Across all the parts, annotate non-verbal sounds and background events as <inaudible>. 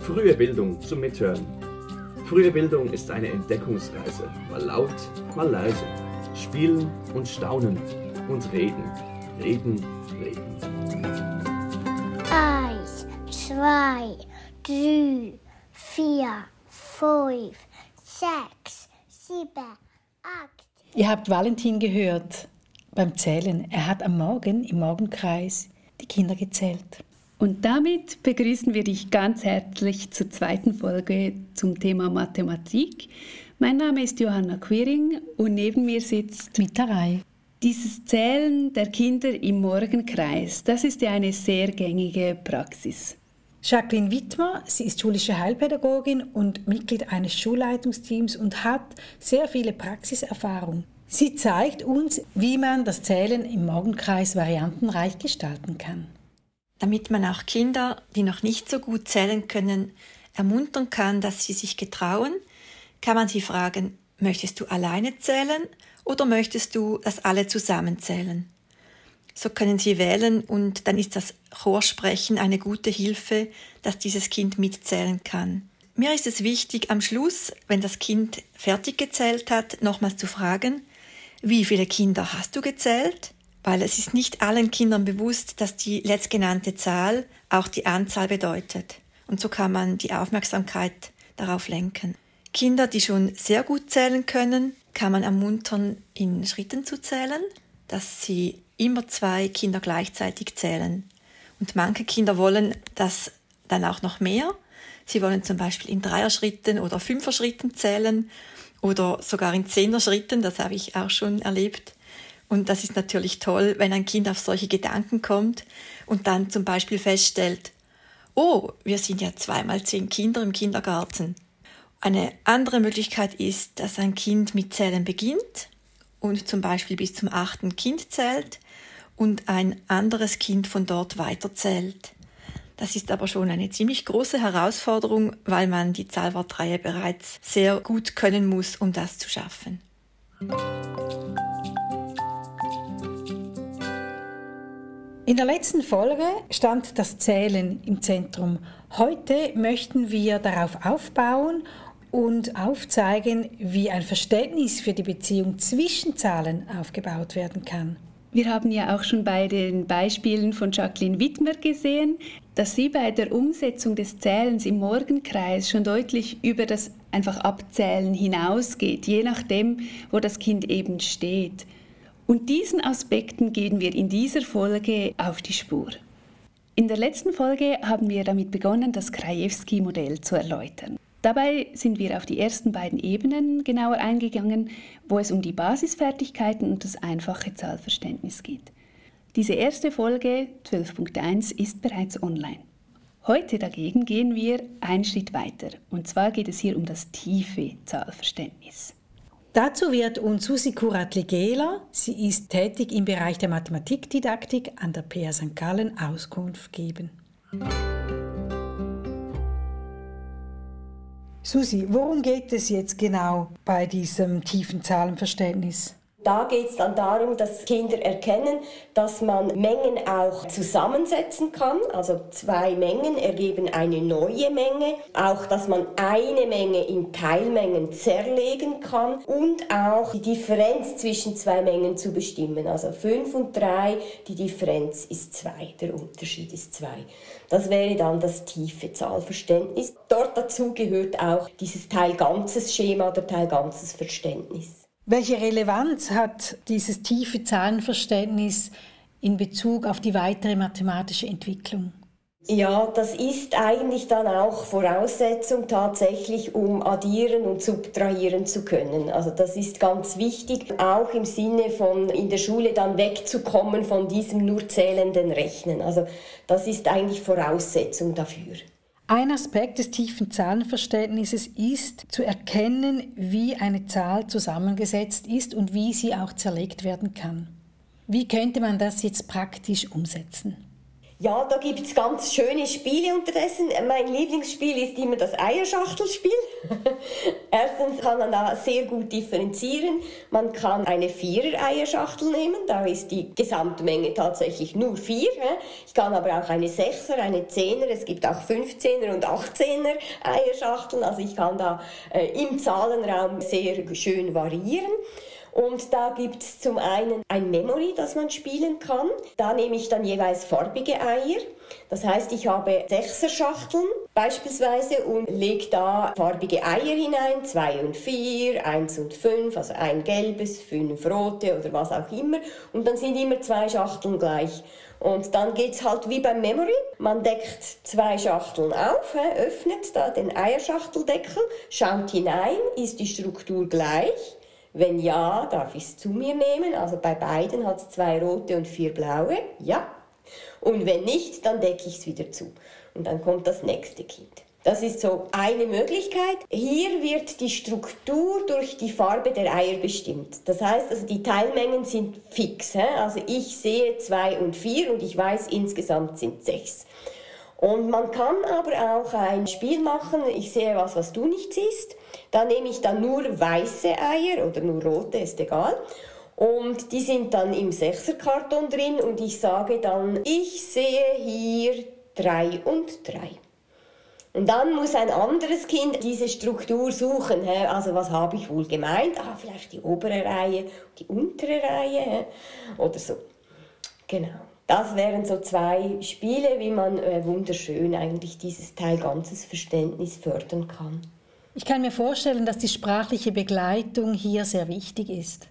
Frühe Bildung zum Mithören. Frühe Bildung ist eine Entdeckungsreise. Mal laut, mal leise. Spielen und staunen und reden. Reden, reden. Eins, zwei, drei, vier, fünf, sechs, sieben, acht. Ihr habt Valentin gehört beim Zählen. Er hat am Morgen im Morgenkreis die Kinder gezählt. Und damit begrüßen wir dich ganz herzlich zur zweiten Folge zum Thema Mathematik. Mein Name ist Johanna Quiring und neben mir sitzt Mitterei. Dieses Zählen der Kinder im Morgenkreis, das ist ja eine sehr gängige Praxis. Jacqueline Wittmer, sie ist schulische Heilpädagogin und Mitglied eines Schulleitungsteams und hat sehr viele Praxiserfahrung. Sie zeigt uns, wie man das Zählen im Morgenkreis variantenreich gestalten kann damit man auch Kinder, die noch nicht so gut zählen können, ermuntern kann, dass sie sich getrauen, kann man sie fragen, möchtest du alleine zählen oder möchtest du, dass alle zusammen zählen? So können sie wählen und dann ist das Chorsprechen eine gute Hilfe, dass dieses Kind mitzählen kann. Mir ist es wichtig, am Schluss, wenn das Kind fertig gezählt hat, nochmals zu fragen, wie viele Kinder hast du gezählt? Weil es ist nicht allen Kindern bewusst, dass die letztgenannte Zahl auch die Anzahl bedeutet. Und so kann man die Aufmerksamkeit darauf lenken. Kinder, die schon sehr gut zählen können, kann man ermuntern, in Schritten zu zählen, dass sie immer zwei Kinder gleichzeitig zählen. Und manche Kinder wollen das dann auch noch mehr. Sie wollen zum Beispiel in Dreier-Schritten oder Fünfer-Schritten zählen oder sogar in Zehner-Schritten, das habe ich auch schon erlebt. Und das ist natürlich toll, wenn ein Kind auf solche Gedanken kommt und dann zum Beispiel feststellt, oh, wir sind ja zweimal zehn Kinder im Kindergarten. Eine andere Möglichkeit ist, dass ein Kind mit Zählen beginnt und zum Beispiel bis zum achten Kind zählt und ein anderes Kind von dort weiterzählt. Das ist aber schon eine ziemlich große Herausforderung, weil man die Zahlwortreihe bereits sehr gut können muss, um das zu schaffen. In der letzten Folge stand das Zählen im Zentrum. Heute möchten wir darauf aufbauen und aufzeigen, wie ein Verständnis für die Beziehung zwischen Zahlen aufgebaut werden kann. Wir haben ja auch schon bei den Beispielen von Jacqueline Wittmer gesehen, dass sie bei der Umsetzung des Zählens im Morgenkreis schon deutlich über das einfach Abzählen hinausgeht, je nachdem, wo das Kind eben steht. Und diesen Aspekten gehen wir in dieser Folge auf die Spur. In der letzten Folge haben wir damit begonnen, das Krajewski-Modell zu erläutern. Dabei sind wir auf die ersten beiden Ebenen genauer eingegangen, wo es um die Basisfertigkeiten und das einfache Zahlverständnis geht. Diese erste Folge 12.1 ist bereits online. Heute dagegen gehen wir einen Schritt weiter und zwar geht es hier um das tiefe Zahlverständnis. Dazu wird uns Susi Kurat-Ligela, sie ist tätig im Bereich der Mathematikdidaktik an der PA St. Gallen, Auskunft geben. Susi, worum geht es jetzt genau bei diesem tiefen Zahlenverständnis? Da geht es dann darum, dass Kinder erkennen, dass man Mengen auch zusammensetzen kann. Also zwei Mengen ergeben eine neue Menge. Auch, dass man eine Menge in Teilmengen zerlegen kann und auch die Differenz zwischen zwei Mengen zu bestimmen. Also 5 und 3, die Differenz ist 2, der Unterschied ist 2. Das wäre dann das tiefe Zahlverständnis. Dort dazu gehört auch dieses Teil-Ganzes-Schema oder Teil-Ganzes-Verständnis. Welche Relevanz hat dieses tiefe Zahlenverständnis in Bezug auf die weitere mathematische Entwicklung? Ja, das ist eigentlich dann auch Voraussetzung tatsächlich, um addieren und subtrahieren zu können. Also das ist ganz wichtig, auch im Sinne von in der Schule dann wegzukommen von diesem nur zählenden Rechnen. Also das ist eigentlich Voraussetzung dafür. Ein Aspekt des tiefen Zahlenverständnisses ist zu erkennen, wie eine Zahl zusammengesetzt ist und wie sie auch zerlegt werden kann. Wie könnte man das jetzt praktisch umsetzen? Ja, da gibt es ganz schöne Spiele unterdessen. Mein Lieblingsspiel ist immer das Eierschachtelspiel. <laughs> Erstens kann man da sehr gut differenzieren. Man kann eine Vierer-Eierschachtel nehmen, da ist die Gesamtmenge tatsächlich nur vier. Ich kann aber auch eine Sechser, eine Zehner, es gibt auch 15er und 18er Eierschachteln. Also ich kann da äh, im Zahlenraum sehr schön variieren. Und da gibt es zum einen ein Memory, das man spielen kann. Da nehme ich dann jeweils farbige Eier. Das heißt, ich habe Sechserschachteln beispielsweise und lege da farbige Eier hinein, zwei und vier, eins und fünf, also ein gelbes, fünf rote oder was auch immer. Und dann sind immer zwei Schachteln gleich. Und dann geht es halt wie beim Memory. Man deckt zwei Schachteln auf, öffnet da den Eierschachteldeckel, schaut hinein, ist die Struktur gleich wenn ja, darf ich es zu mir nehmen. Also bei beiden hat es zwei rote und vier blaue. Ja. Und wenn nicht, dann decke ich es wieder zu. Und dann kommt das nächste Kind. Das ist so eine Möglichkeit. Hier wird die Struktur durch die Farbe der Eier bestimmt. Das heißt, also die Teilmengen sind fix. Also ich sehe zwei und vier und ich weiß, insgesamt sind sechs. Und man kann aber auch ein Spiel machen. Ich sehe was, was du nicht siehst. Da nehme ich dann nur weiße Eier oder nur rote, ist egal. Und die sind dann im Sechserkarton drin und ich sage dann, ich sehe hier drei und drei. Und dann muss ein anderes Kind diese Struktur suchen. Also was habe ich wohl gemeint? Ah, vielleicht die obere Reihe, die untere Reihe oder so. Genau. Das wären so zwei Spiele, wie man äh, wunderschön eigentlich dieses Teil ganzes Verständnis fördern kann. Ich kann mir vorstellen, dass die sprachliche Begleitung hier sehr wichtig ist.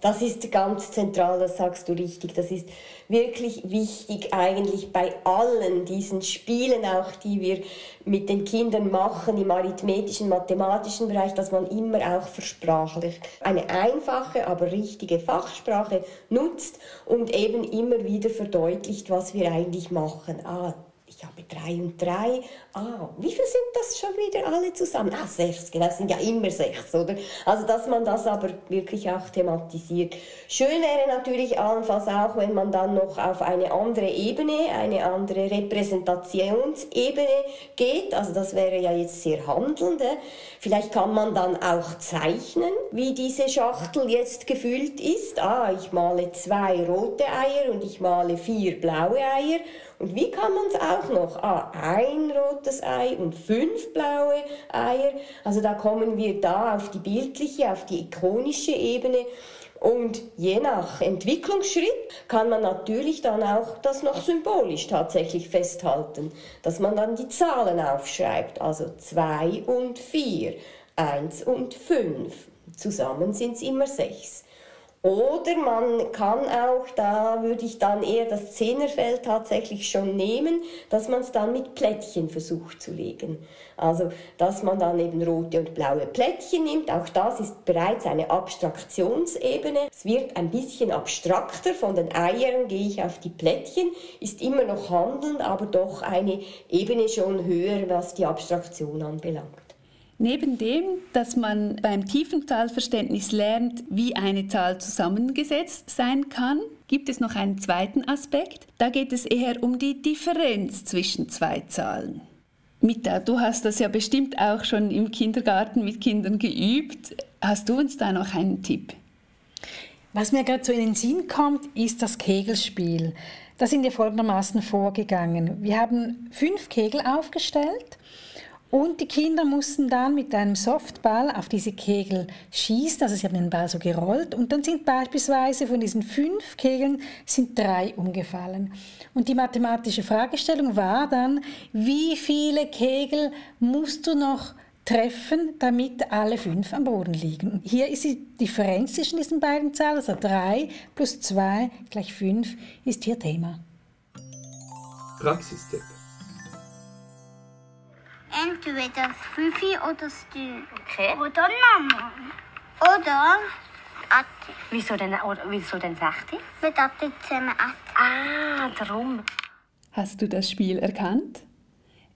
Das ist ganz zentral, das sagst du richtig. Das ist wirklich wichtig eigentlich bei allen diesen Spielen, auch die wir mit den Kindern machen im arithmetischen, mathematischen Bereich, dass man immer auch versprachlicht. Eine einfache, aber richtige Fachsprache nutzt und eben immer wieder verdeutlicht, was wir eigentlich machen. Ah, ich habe drei und drei. Ah, wie viel sind das schon wieder alle zusammen? Ah, sechs, genau, sind ja immer sechs, oder? Also, dass man das aber wirklich auch thematisiert. Schön wäre natürlich allenfalls auch, wenn man dann noch auf eine andere Ebene, eine andere Repräsentationsebene geht. Also, das wäre ja jetzt sehr handelnd. Vielleicht kann man dann auch zeichnen, wie diese Schachtel jetzt gefüllt ist. Ah, ich male zwei rote Eier und ich male vier blaue Eier. Und wie kann man es auch noch? Ah, ein rotes Ei und fünf blaue Eier. Also da kommen wir da auf die bildliche, auf die ikonische Ebene. Und je nach Entwicklungsschritt kann man natürlich dann auch das noch symbolisch tatsächlich festhalten, dass man dann die Zahlen aufschreibt, also zwei und vier, eins und fünf. Zusammen sind es immer sechs. Oder man kann auch, da würde ich dann eher das Zehnerfeld tatsächlich schon nehmen, dass man es dann mit Plättchen versucht zu legen. Also, dass man dann eben rote und blaue Plättchen nimmt. Auch das ist bereits eine Abstraktionsebene. Es wird ein bisschen abstrakter. Von den Eiern gehe ich auf die Plättchen. Ist immer noch handelnd, aber doch eine Ebene schon höher, was die Abstraktion anbelangt. Neben dem, dass man beim tiefen Zahlverständnis lernt, wie eine Zahl zusammengesetzt sein kann, gibt es noch einen zweiten Aspekt. Da geht es eher um die Differenz zwischen zwei Zahlen. Mita, du hast das ja bestimmt auch schon im Kindergarten mit Kindern geübt. Hast du uns da noch einen Tipp? Was mir gerade so in den Sinn kommt, ist das Kegelspiel. Da sind wir folgendermaßen vorgegangen. Wir haben fünf Kegel aufgestellt und die Kinder mussten dann mit einem Softball auf diese Kegel schießen, also sie haben den Ball so gerollt und dann sind beispielsweise von diesen fünf Kegeln sind drei umgefallen. Und die mathematische Fragestellung war dann, wie viele Kegel musst du noch treffen, damit alle fünf am Boden liegen. Hier ist die Differenz zwischen diesen beiden Zahlen, also drei plus zwei gleich fünf, ist hier Thema. Praxistipp entweder das Fifi oder das Dü. Okay. Oder Mama. Oder Atti. Wieso denn, oder, wieso denn 60? Mit Atti zusammen Atti. Ah, darum. Hast du das Spiel erkannt?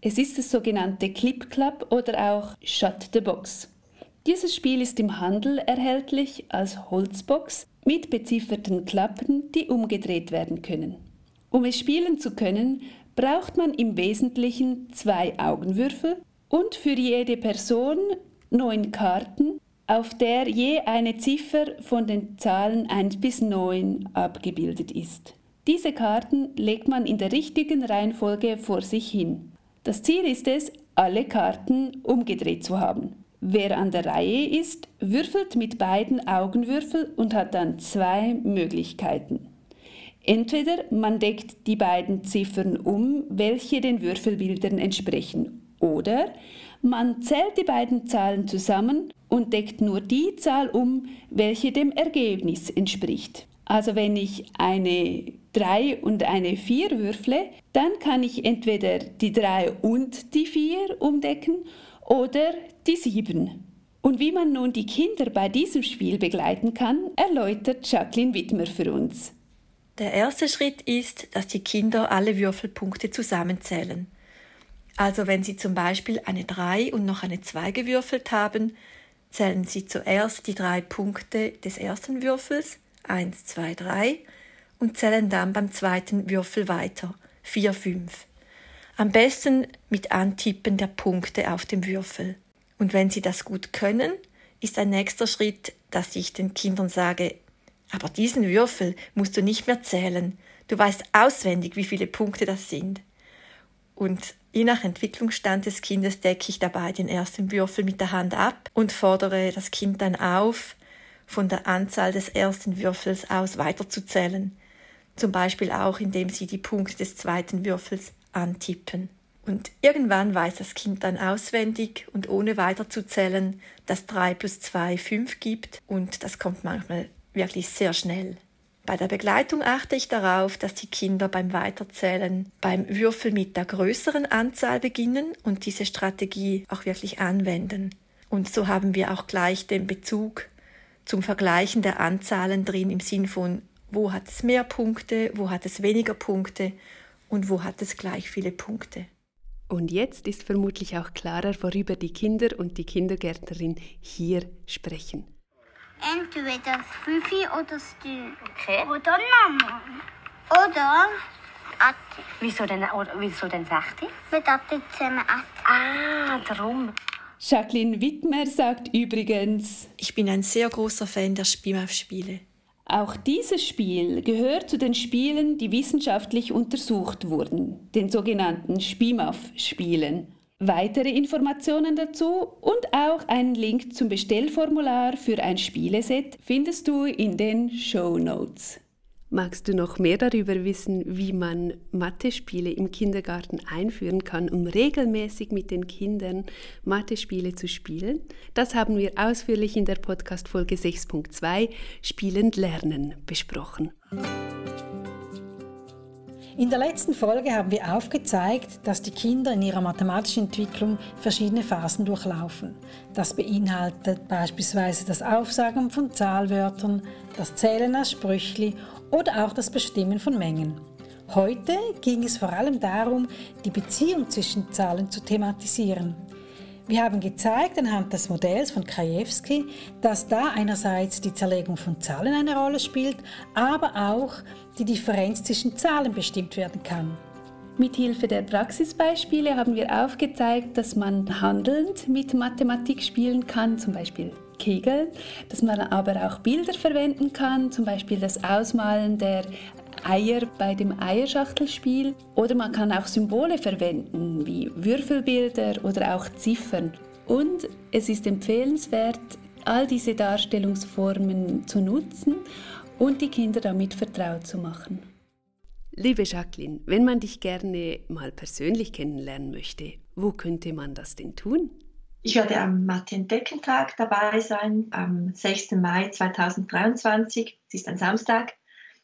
Es ist das sogenannte Clip Club oder auch Shut the Box. Dieses Spiel ist im Handel erhältlich als Holzbox mit bezifferten Klappen, die umgedreht werden können. Um es spielen zu können, braucht man im Wesentlichen zwei Augenwürfel und für jede Person neun Karten, auf der je eine Ziffer von den Zahlen 1 bis 9 abgebildet ist. Diese Karten legt man in der richtigen Reihenfolge vor sich hin. Das Ziel ist es, alle Karten umgedreht zu haben. Wer an der Reihe ist, würfelt mit beiden Augenwürfel und hat dann zwei Möglichkeiten. Entweder man deckt die beiden Ziffern um, welche den Würfelbildern entsprechen, oder man zählt die beiden Zahlen zusammen und deckt nur die Zahl um, welche dem Ergebnis entspricht. Also wenn ich eine 3 und eine 4 würfle, dann kann ich entweder die 3 und die 4 umdecken oder die 7. Und wie man nun die Kinder bei diesem Spiel begleiten kann, erläutert Jacqueline Wittmer für uns. Der erste Schritt ist, dass die Kinder alle Würfelpunkte zusammenzählen. Also wenn sie zum Beispiel eine 3 und noch eine 2 gewürfelt haben, zählen sie zuerst die drei Punkte des ersten Würfels 1, 2, 3 und zählen dann beim zweiten Würfel weiter 4, 5. Am besten mit Antippen der Punkte auf dem Würfel. Und wenn sie das gut können, ist ein nächster Schritt, dass ich den Kindern sage, aber diesen Würfel musst du nicht mehr zählen. Du weißt auswendig, wie viele Punkte das sind. Und je nach Entwicklungsstand des Kindes decke ich dabei den ersten Würfel mit der Hand ab und fordere das Kind dann auf, von der Anzahl des ersten Würfels aus weiterzuzählen, zum Beispiel auch indem sie die Punkte des zweiten Würfels antippen. Und irgendwann weiß das Kind dann auswendig und ohne weiterzuzählen, dass 3 plus 2 5 gibt und das kommt manchmal wirklich sehr schnell. Bei der Begleitung achte ich darauf, dass die Kinder beim Weiterzählen beim Würfel mit der größeren Anzahl beginnen und diese Strategie auch wirklich anwenden. Und so haben wir auch gleich den Bezug zum Vergleichen der Anzahlen drin im Sinn von, wo hat es mehr Punkte, wo hat es weniger Punkte und wo hat es gleich viele Punkte. Und jetzt ist vermutlich auch klarer, worüber die Kinder und die Kindergärtnerin hier sprechen. Entweder das Fifi oder das Dü. Okay. Oder Mama. Oder Atti. Wieso denn, oder, wieso denn Sechti? Mit Atti zusammen Atti. Ah, darum. Jacqueline Wittmer sagt übrigens, ich bin ein sehr großer Fan der Spielmauf-Spiele. Auch dieses Spiel gehört zu den Spielen, die wissenschaftlich untersucht wurden, den sogenannten Spielmauf-Spielen. Weitere Informationen dazu und auch einen Link zum Bestellformular für ein Spieleset findest du in den Show Notes. Magst du noch mehr darüber wissen, wie man Mathe-Spiele im Kindergarten einführen kann, um regelmäßig mit den Kindern Mathe-Spiele zu spielen? Das haben wir ausführlich in der Podcast-Folge 6.2 Spielend Lernen besprochen. In der letzten Folge haben wir aufgezeigt, dass die Kinder in ihrer mathematischen Entwicklung verschiedene Phasen durchlaufen. Das beinhaltet beispielsweise das Aufsagen von Zahlwörtern, das Zählen aus Sprüchli oder auch das Bestimmen von Mengen. Heute ging es vor allem darum, die Beziehung zwischen Zahlen zu thematisieren. Wir haben gezeigt anhand des Modells von Krajewski, dass da einerseits die Zerlegung von Zahlen eine Rolle spielt, aber auch die Differenz zwischen Zahlen bestimmt werden kann. Mithilfe der Praxisbeispiele haben wir aufgezeigt, dass man handelnd mit Mathematik spielen kann, zum Beispiel Kegeln, dass man aber auch Bilder verwenden kann, zum Beispiel das Ausmalen der Eier bei dem Eierschachtelspiel oder man kann auch Symbole verwenden wie Würfelbilder oder auch Ziffern. Und es ist empfehlenswert, all diese Darstellungsformen zu nutzen und die Kinder damit vertraut zu machen. Liebe Jacqueline, wenn man dich gerne mal persönlich kennenlernen möchte, wo könnte man das denn tun? Ich werde am Martin-Decken-Tag dabei sein, am 6. Mai 2023. Es ist ein Samstag.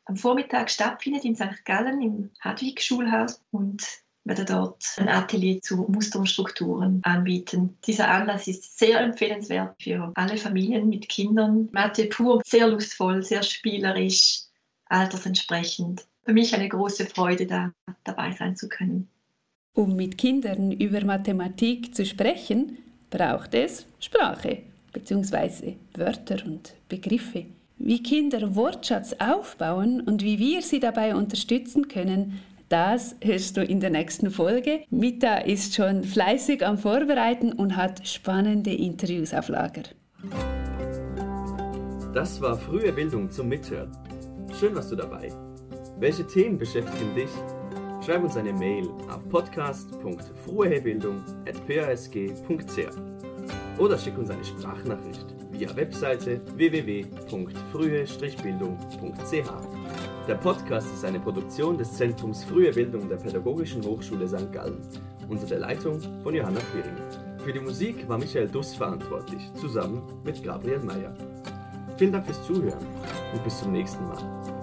Am Vormittag stattfindet in St. Gallen im Hadwig-Schulhaus und werde dort ein Atelier zu Muster und Strukturen anbieten. Dieser Anlass ist sehr empfehlenswert für alle Familien mit Kindern. Mathe pur, sehr lustvoll, sehr spielerisch, altersentsprechend. Für mich eine große Freude, da dabei sein zu können. Um mit Kindern über Mathematik zu sprechen, braucht es Sprache bzw. Wörter und Begriffe. Wie Kinder Wortschatz aufbauen und wie wir sie dabei unterstützen können, das hörst du in der nächsten Folge. Mita ist schon fleißig am Vorbereiten und hat spannende Interviews auf Lager. Das war frühe Bildung zum Mithören. Schön warst du dabei. Welche Themen beschäftigen dich? Schreib uns eine Mail auf podcast.fruehebildung.pasg.ch oder schick uns eine Sprachnachricht via Webseite www.frühe-bildung.ch. Der Podcast ist eine Produktion des Zentrums Frühe Bildung der Pädagogischen Hochschule St. Gallen unter der Leitung von Johanna Quiring. Für die Musik war Michael Duss verantwortlich, zusammen mit Gabriel Meyer. Vielen Dank fürs Zuhören und bis zum nächsten Mal.